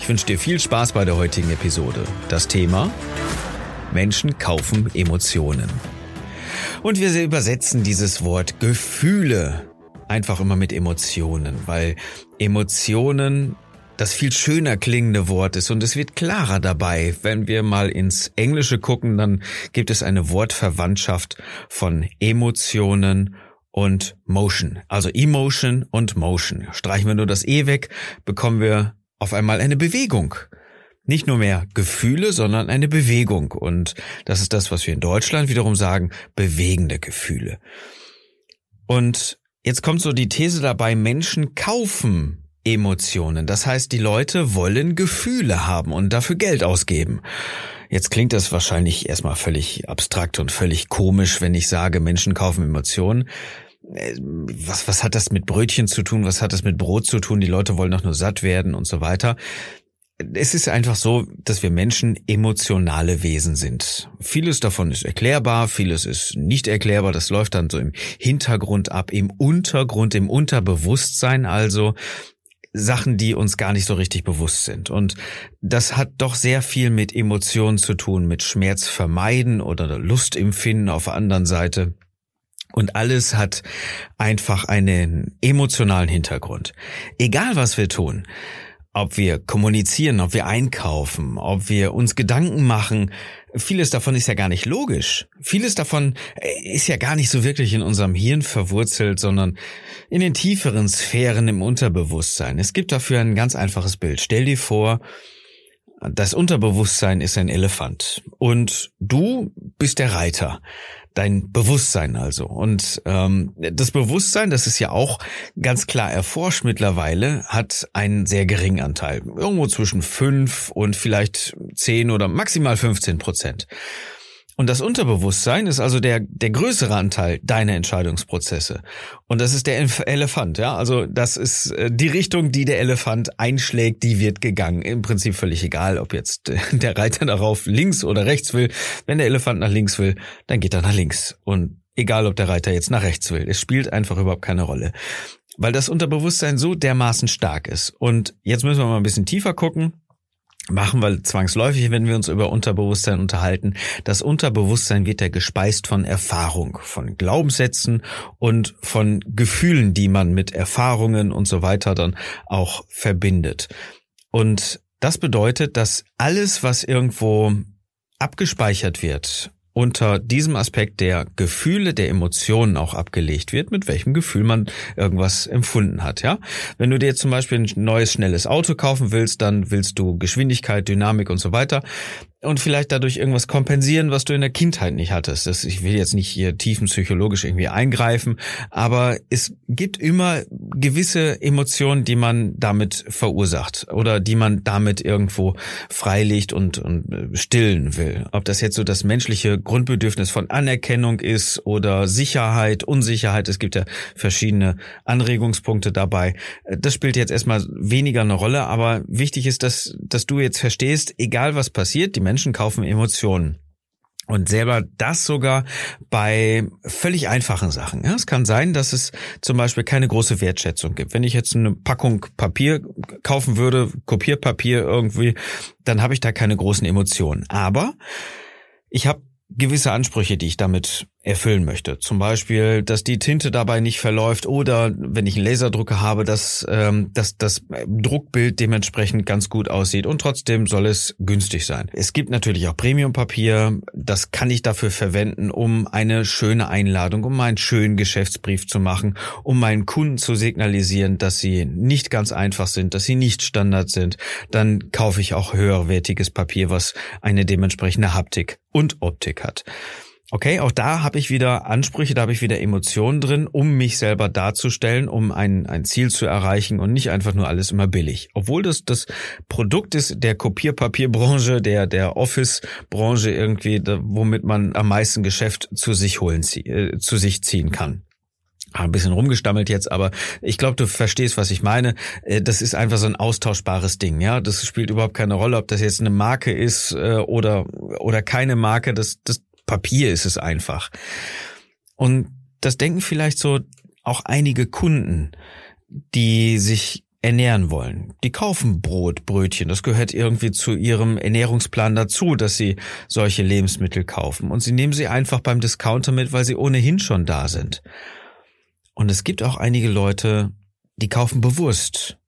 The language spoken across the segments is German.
Ich wünsche dir viel Spaß bei der heutigen Episode. Das Thema Menschen kaufen Emotionen. Und wir übersetzen dieses Wort Gefühle einfach immer mit Emotionen, weil Emotionen das viel schöner klingende Wort ist und es wird klarer dabei. Wenn wir mal ins Englische gucken, dann gibt es eine Wortverwandtschaft von Emotionen und Motion. Also Emotion und Motion. Streichen wir nur das E weg, bekommen wir auf einmal eine Bewegung. Nicht nur mehr Gefühle, sondern eine Bewegung. Und das ist das, was wir in Deutschland wiederum sagen, bewegende Gefühle. Und Jetzt kommt so die These dabei, Menschen kaufen Emotionen. Das heißt, die Leute wollen Gefühle haben und dafür Geld ausgeben. Jetzt klingt das wahrscheinlich erstmal völlig abstrakt und völlig komisch, wenn ich sage, Menschen kaufen Emotionen. Äh, was, was hat das mit Brötchen zu tun? Was hat das mit Brot zu tun? Die Leute wollen doch nur satt werden und so weiter es ist einfach so, dass wir Menschen emotionale Wesen sind. Vieles davon ist erklärbar, vieles ist nicht erklärbar. Das läuft dann so im Hintergrund ab, im Untergrund, im Unterbewusstsein also. Sachen, die uns gar nicht so richtig bewusst sind. Und das hat doch sehr viel mit Emotionen zu tun, mit Schmerz vermeiden oder Lustempfinden auf der anderen Seite. Und alles hat einfach einen emotionalen Hintergrund. Egal was wir tun, ob wir kommunizieren, ob wir einkaufen, ob wir uns Gedanken machen. Vieles davon ist ja gar nicht logisch. Vieles davon äh, ist ja gar nicht so wirklich in unserem Hirn verwurzelt, sondern in den tieferen Sphären im Unterbewusstsein. Es gibt dafür ein ganz einfaches Bild. Stell dir vor, das Unterbewusstsein ist ein Elefant und du bist der Reiter dein Bewusstsein also. Und ähm, das Bewusstsein, das ist ja auch ganz klar erforscht mittlerweile, hat einen sehr geringen Anteil. Irgendwo zwischen fünf und vielleicht zehn oder maximal 15 Prozent. Und das Unterbewusstsein ist also der, der größere Anteil deiner Entscheidungsprozesse. Und das ist der Elefant, ja. Also das ist äh, die Richtung, die der Elefant einschlägt, die wird gegangen. Im Prinzip völlig egal, ob jetzt der Reiter darauf links oder rechts will. Wenn der Elefant nach links will, dann geht er nach links. Und egal, ob der Reiter jetzt nach rechts will. Es spielt einfach überhaupt keine Rolle. Weil das Unterbewusstsein so dermaßen stark ist. Und jetzt müssen wir mal ein bisschen tiefer gucken machen wir zwangsläufig, wenn wir uns über Unterbewusstsein unterhalten. Das Unterbewusstsein wird ja gespeist von Erfahrung, von Glaubenssätzen und von Gefühlen, die man mit Erfahrungen und so weiter dann auch verbindet. Und das bedeutet, dass alles, was irgendwo abgespeichert wird unter diesem Aspekt der Gefühle, der Emotionen auch abgelegt wird, mit welchem Gefühl man irgendwas empfunden hat, ja. Wenn du dir zum Beispiel ein neues, schnelles Auto kaufen willst, dann willst du Geschwindigkeit, Dynamik und so weiter und vielleicht dadurch irgendwas kompensieren, was du in der Kindheit nicht hattest. Das, ich will jetzt nicht hier tiefenpsychologisch irgendwie eingreifen, aber es gibt immer gewisse Emotionen, die man damit verursacht oder die man damit irgendwo freilegt und, und äh, stillen will. Ob das jetzt so das menschliche Grundbedürfnis von Anerkennung ist oder Sicherheit, Unsicherheit, es gibt ja verschiedene Anregungspunkte dabei. Das spielt jetzt erstmal weniger eine Rolle, aber wichtig ist, dass, dass du jetzt verstehst, egal was passiert, die Menschen kaufen Emotionen. Und selber das sogar bei völlig einfachen Sachen. Ja, es kann sein, dass es zum Beispiel keine große Wertschätzung gibt. Wenn ich jetzt eine Packung Papier kaufen würde, Kopierpapier irgendwie, dann habe ich da keine großen Emotionen. Aber ich habe gewisse Ansprüche, die ich damit erfüllen möchte. Zum Beispiel, dass die Tinte dabei nicht verläuft oder wenn ich einen Laserdrucker habe, dass, ähm, dass das Druckbild dementsprechend ganz gut aussieht und trotzdem soll es günstig sein. Es gibt natürlich auch Premiumpapier, das kann ich dafür verwenden, um eine schöne Einladung, um einen schönen Geschäftsbrief zu machen, um meinen Kunden zu signalisieren, dass sie nicht ganz einfach sind, dass sie nicht Standard sind. Dann kaufe ich auch höherwertiges Papier, was eine dementsprechende Haptik und Optik hat. Okay, auch da habe ich wieder Ansprüche, da habe ich wieder Emotionen drin, um mich selber darzustellen, um ein, ein Ziel zu erreichen und nicht einfach nur alles immer billig. Obwohl das das Produkt ist der Kopierpapierbranche, der der Office-Branche irgendwie, womit man am meisten Geschäft zu sich holen, äh, zu sich ziehen kann ein bisschen rumgestammelt jetzt, aber ich glaube, du verstehst, was ich meine. Äh, das ist einfach so ein austauschbares Ding, ja. Das spielt überhaupt keine Rolle, ob das jetzt eine Marke ist äh, oder oder keine Marke. Das das Papier ist es einfach. Und das denken vielleicht so auch einige Kunden, die sich ernähren wollen. Die kaufen Brot, Brötchen. Das gehört irgendwie zu ihrem Ernährungsplan dazu, dass sie solche Lebensmittel kaufen. Und sie nehmen sie einfach beim Discounter mit, weil sie ohnehin schon da sind. Und es gibt auch einige Leute, die kaufen bewusst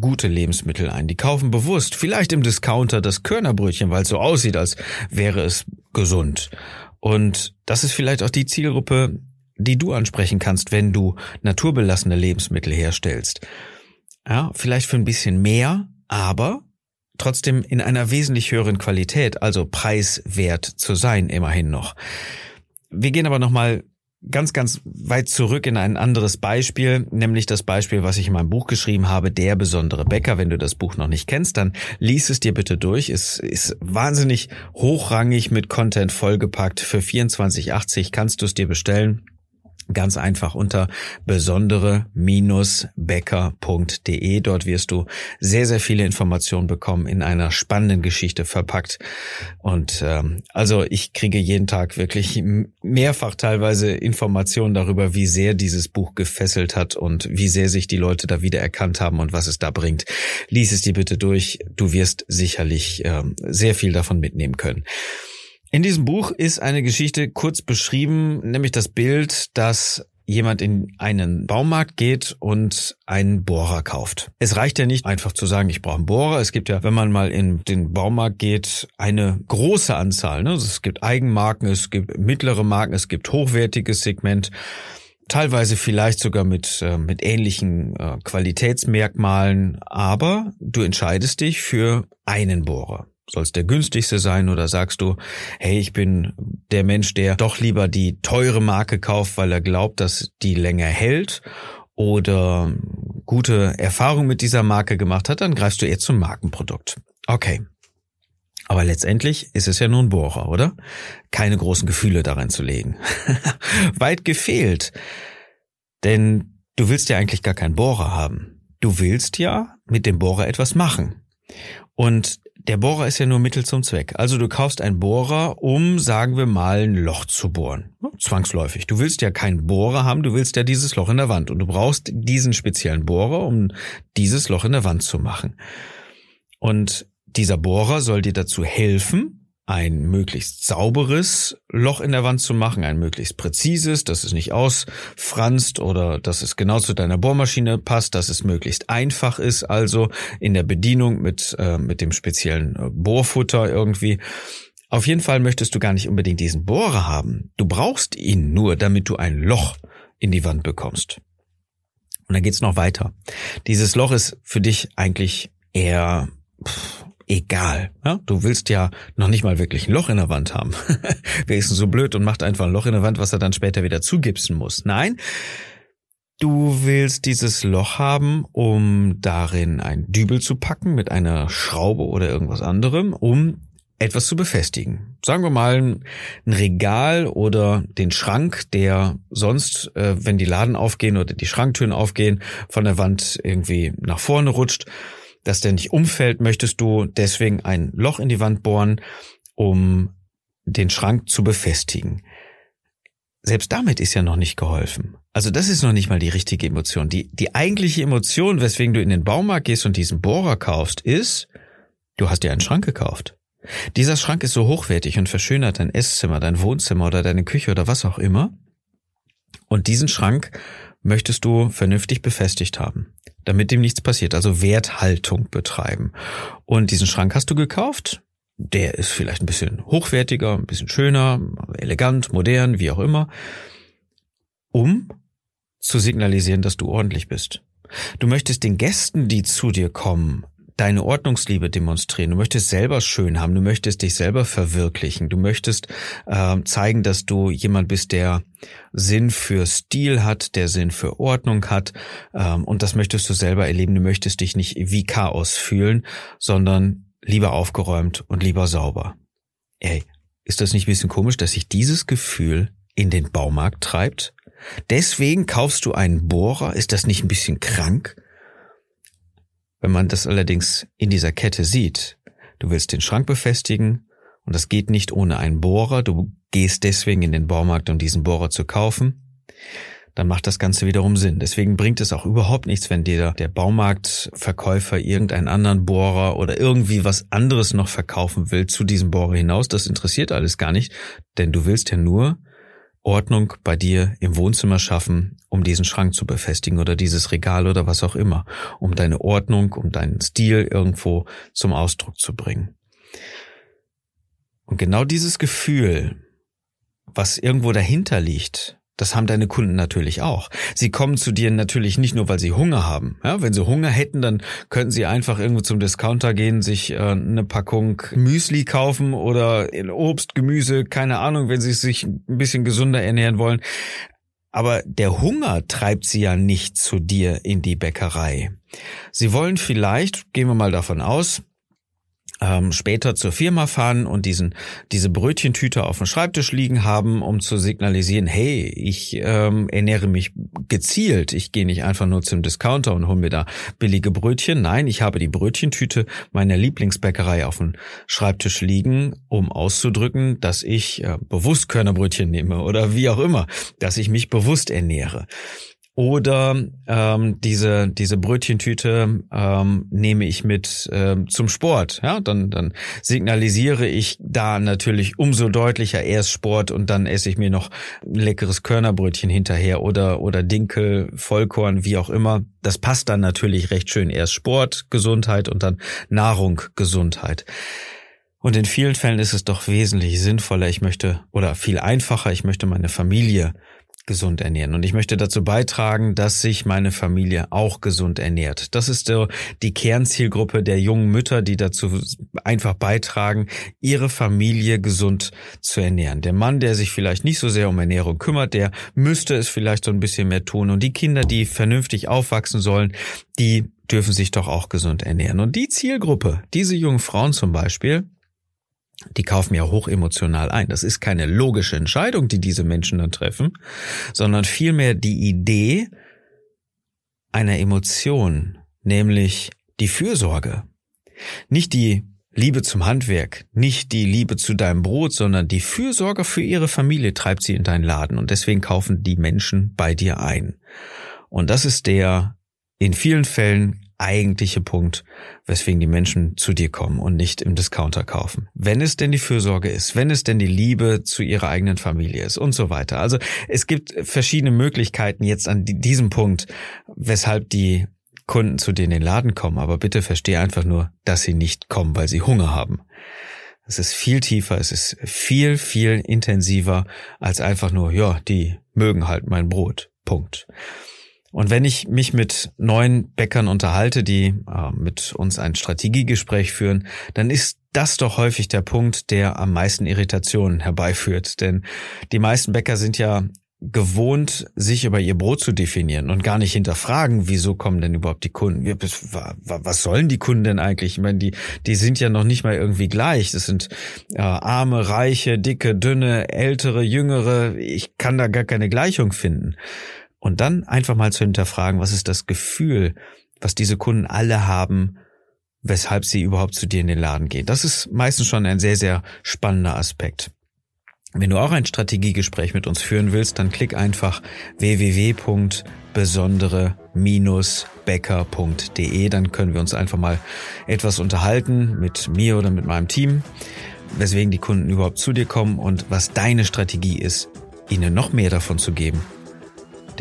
gute Lebensmittel ein. Die kaufen bewusst, vielleicht im Discounter, das Körnerbrötchen, weil es so aussieht, als wäre es gesund. Und das ist vielleicht auch die Zielgruppe, die du ansprechen kannst, wenn du naturbelassene Lebensmittel herstellst. Ja, vielleicht für ein bisschen mehr, aber trotzdem in einer wesentlich höheren Qualität, also preiswert zu sein, immerhin noch. Wir gehen aber nochmal ganz, ganz weit zurück in ein anderes Beispiel, nämlich das Beispiel, was ich in meinem Buch geschrieben habe, Der besondere Bäcker. Wenn du das Buch noch nicht kennst, dann lies es dir bitte durch. Es ist wahnsinnig hochrangig mit Content vollgepackt. Für 24,80 kannst du es dir bestellen. Ganz einfach unter besondere-becker.de. Dort wirst du sehr, sehr viele Informationen bekommen, in einer spannenden Geschichte verpackt. Und ähm, also ich kriege jeden Tag wirklich mehrfach teilweise Informationen darüber, wie sehr dieses Buch gefesselt hat und wie sehr sich die Leute da wieder erkannt haben und was es da bringt. Lies es dir bitte durch. Du wirst sicherlich ähm, sehr viel davon mitnehmen können. In diesem Buch ist eine Geschichte kurz beschrieben, nämlich das Bild, dass jemand in einen Baumarkt geht und einen Bohrer kauft. Es reicht ja nicht einfach zu sagen, ich brauche einen Bohrer. Es gibt ja, wenn man mal in den Baumarkt geht, eine große Anzahl. Ne? Also es gibt Eigenmarken, es gibt mittlere Marken, es gibt hochwertiges Segment teilweise vielleicht sogar mit, äh, mit ähnlichen äh, Qualitätsmerkmalen, aber du entscheidest dich für einen Bohrer. Soll es der günstigste sein oder sagst du, hey, ich bin der Mensch, der doch lieber die teure Marke kauft, weil er glaubt, dass die länger hält oder gute Erfahrung mit dieser Marke gemacht hat, dann greifst du eher zum Markenprodukt. Okay. Aber letztendlich ist es ja nur ein Bohrer, oder? Keine großen Gefühle darin zu legen. Weit gefehlt. Denn du willst ja eigentlich gar keinen Bohrer haben. Du willst ja mit dem Bohrer etwas machen. Und der Bohrer ist ja nur Mittel zum Zweck. Also du kaufst einen Bohrer, um, sagen wir mal, ein Loch zu bohren. Zwangsläufig. Du willst ja keinen Bohrer haben, du willst ja dieses Loch in der Wand. Und du brauchst diesen speziellen Bohrer, um dieses Loch in der Wand zu machen. Und dieser Bohrer soll dir dazu helfen, ein möglichst sauberes Loch in der Wand zu machen, ein möglichst präzises, dass es nicht ausfranst oder dass es genau zu deiner Bohrmaschine passt, dass es möglichst einfach ist, also in der Bedienung mit, äh, mit dem speziellen äh, Bohrfutter irgendwie. Auf jeden Fall möchtest du gar nicht unbedingt diesen Bohrer haben. Du brauchst ihn nur, damit du ein Loch in die Wand bekommst. Und dann geht's noch weiter. Dieses Loch ist für dich eigentlich eher pff, egal. Ja? Du willst ja noch nicht mal wirklich ein Loch in der Wand haben. Wer ist denn so blöd und macht einfach ein Loch in der Wand, was er dann später wieder zugipsen muss? Nein. Du willst dieses Loch haben, um darin ein Dübel zu packen mit einer Schraube oder irgendwas anderem, um etwas zu befestigen. Sagen wir mal ein Regal oder den Schrank, der sonst, äh, wenn die Laden aufgehen oder die Schranktüren aufgehen, von der Wand irgendwie nach vorne rutscht dass der nicht umfällt, möchtest du deswegen ein Loch in die Wand bohren, um den Schrank zu befestigen. Selbst damit ist ja noch nicht geholfen. Also das ist noch nicht mal die richtige Emotion. Die, die eigentliche Emotion, weswegen du in den Baumarkt gehst und diesen Bohrer kaufst, ist, du hast dir einen Schrank gekauft. Dieser Schrank ist so hochwertig und verschönert dein Esszimmer, dein Wohnzimmer oder deine Küche oder was auch immer. Und diesen Schrank möchtest du vernünftig befestigt haben, damit ihm nichts passiert, also Werthaltung betreiben. Und diesen Schrank hast du gekauft, der ist vielleicht ein bisschen hochwertiger, ein bisschen schöner, elegant, modern, wie auch immer, um zu signalisieren, dass du ordentlich bist. Du möchtest den Gästen, die zu dir kommen, deine Ordnungsliebe demonstrieren. Du möchtest selber schön haben. Du möchtest dich selber verwirklichen. Du möchtest äh, zeigen, dass du jemand bist, der Sinn für Stil hat, der Sinn für Ordnung hat. Ähm, und das möchtest du selber erleben. Du möchtest dich nicht wie Chaos fühlen, sondern lieber aufgeräumt und lieber sauber. Ey, ist das nicht ein bisschen komisch, dass sich dieses Gefühl in den Baumarkt treibt? Deswegen kaufst du einen Bohrer? Ist das nicht ein bisschen krank? Wenn man das allerdings in dieser Kette sieht, du willst den Schrank befestigen und das geht nicht ohne einen Bohrer, du gehst deswegen in den Baumarkt, um diesen Bohrer zu kaufen, dann macht das Ganze wiederum Sinn. Deswegen bringt es auch überhaupt nichts, wenn dir der Baumarktverkäufer irgendeinen anderen Bohrer oder irgendwie was anderes noch verkaufen will zu diesem Bohrer hinaus. Das interessiert alles gar nicht, denn du willst ja nur Ordnung bei dir im Wohnzimmer schaffen, um diesen Schrank zu befestigen oder dieses Regal oder was auch immer, um deine Ordnung, um deinen Stil irgendwo zum Ausdruck zu bringen. Und genau dieses Gefühl, was irgendwo dahinter liegt, das haben deine Kunden natürlich auch. Sie kommen zu dir natürlich nicht nur, weil sie Hunger haben. Ja, wenn sie Hunger hätten, dann könnten sie einfach irgendwo zum Discounter gehen, sich äh, eine Packung Müsli kaufen oder Obst, Gemüse, keine Ahnung, wenn sie sich ein bisschen gesünder ernähren wollen. Aber der Hunger treibt sie ja nicht zu dir in die Bäckerei. Sie wollen vielleicht, gehen wir mal davon aus, ähm, später zur Firma fahren und diesen diese Brötchentüte auf dem Schreibtisch liegen haben, um zu signalisieren, hey, ich ähm, ernähre mich gezielt. Ich gehe nicht einfach nur zum Discounter und hole mir da billige Brötchen. Nein, ich habe die Brötchentüte meiner Lieblingsbäckerei auf dem Schreibtisch liegen, um auszudrücken, dass ich äh, bewusst Körnerbrötchen nehme oder wie auch immer, dass ich mich bewusst ernähre. Oder ähm, diese diese Brötchentüte ähm, nehme ich mit ähm, zum Sport. Ja, dann dann signalisiere ich da natürlich umso deutlicher erst Sport und dann esse ich mir noch ein leckeres Körnerbrötchen hinterher oder oder Dinkel, Vollkorn, wie auch immer. Das passt dann natürlich recht schön. Erst Sport, Gesundheit und dann Nahrung, Gesundheit. Und in vielen Fällen ist es doch wesentlich sinnvoller. Ich möchte oder viel einfacher. Ich möchte meine Familie gesund ernähren. Und ich möchte dazu beitragen, dass sich meine Familie auch gesund ernährt. Das ist die Kernzielgruppe der jungen Mütter, die dazu einfach beitragen, ihre Familie gesund zu ernähren. Der Mann, der sich vielleicht nicht so sehr um Ernährung kümmert, der müsste es vielleicht so ein bisschen mehr tun. Und die Kinder, die vernünftig aufwachsen sollen, die dürfen sich doch auch gesund ernähren. Und die Zielgruppe, diese jungen Frauen zum Beispiel, die kaufen ja hochemotional ein. Das ist keine logische Entscheidung, die diese Menschen dann treffen, sondern vielmehr die Idee einer Emotion, nämlich die Fürsorge. Nicht die Liebe zum Handwerk, nicht die Liebe zu deinem Brot, sondern die Fürsorge für ihre Familie treibt sie in deinen Laden und deswegen kaufen die Menschen bei dir ein. Und das ist der in vielen Fällen eigentliche Punkt, weswegen die Menschen zu dir kommen und nicht im Discounter kaufen. Wenn es denn die Fürsorge ist, wenn es denn die Liebe zu ihrer eigenen Familie ist und so weiter. Also es gibt verschiedene Möglichkeiten jetzt an diesem Punkt, weshalb die Kunden zu dir in den Laden kommen. Aber bitte verstehe einfach nur, dass sie nicht kommen, weil sie Hunger haben. Es ist viel tiefer, es ist viel, viel intensiver als einfach nur, ja, die mögen halt mein Brot. Punkt. Und wenn ich mich mit neuen Bäckern unterhalte, die äh, mit uns ein Strategiegespräch führen, dann ist das doch häufig der Punkt, der am meisten Irritationen herbeiführt. Denn die meisten Bäcker sind ja gewohnt, sich über ihr Brot zu definieren und gar nicht hinterfragen, wieso kommen denn überhaupt die Kunden? Was sollen die Kunden denn eigentlich? Ich meine, die, die sind ja noch nicht mal irgendwie gleich. Das sind äh, arme, reiche, dicke, dünne, ältere, jüngere. Ich kann da gar keine Gleichung finden. Und dann einfach mal zu hinterfragen, was ist das Gefühl, was diese Kunden alle haben, weshalb sie überhaupt zu dir in den Laden gehen. Das ist meistens schon ein sehr, sehr spannender Aspekt. Wenn du auch ein Strategiegespräch mit uns führen willst, dann klick einfach www.besondere-becker.de. Dann können wir uns einfach mal etwas unterhalten mit mir oder mit meinem Team, weswegen die Kunden überhaupt zu dir kommen und was deine Strategie ist, ihnen noch mehr davon zu geben,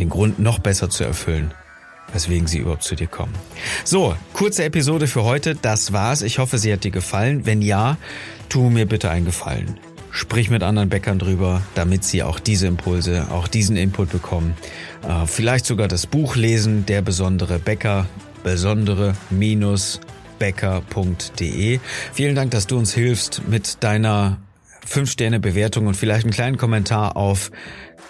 den Grund noch besser zu erfüllen, weswegen sie überhaupt zu dir kommen. So, kurze Episode für heute, das war's. Ich hoffe, sie hat dir gefallen. Wenn ja, tu mir bitte einen Gefallen. Sprich mit anderen Bäckern drüber, damit sie auch diese Impulse, auch diesen Input bekommen. Äh, vielleicht sogar das Buch lesen, der besondere Bäcker, besondere minus bäcker.de. Vielen Dank, dass du uns hilfst mit deiner 5-Sterne-Bewertung und vielleicht einen kleinen Kommentar auf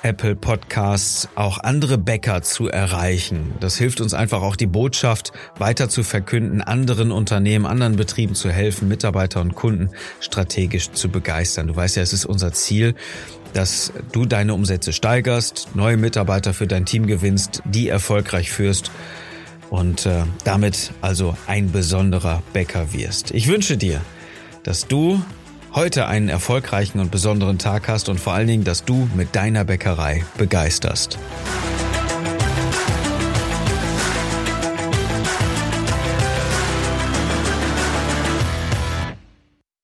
Apple Podcasts auch andere Bäcker zu erreichen. Das hilft uns einfach auch die Botschaft weiter zu verkünden, anderen Unternehmen, anderen Betrieben zu helfen, Mitarbeiter und Kunden strategisch zu begeistern. Du weißt ja, es ist unser Ziel, dass du deine Umsätze steigerst, neue Mitarbeiter für dein Team gewinnst, die erfolgreich führst und äh, damit also ein besonderer Bäcker wirst. Ich wünsche dir, dass du heute einen erfolgreichen und besonderen Tag hast und vor allen Dingen, dass du mit deiner Bäckerei begeisterst.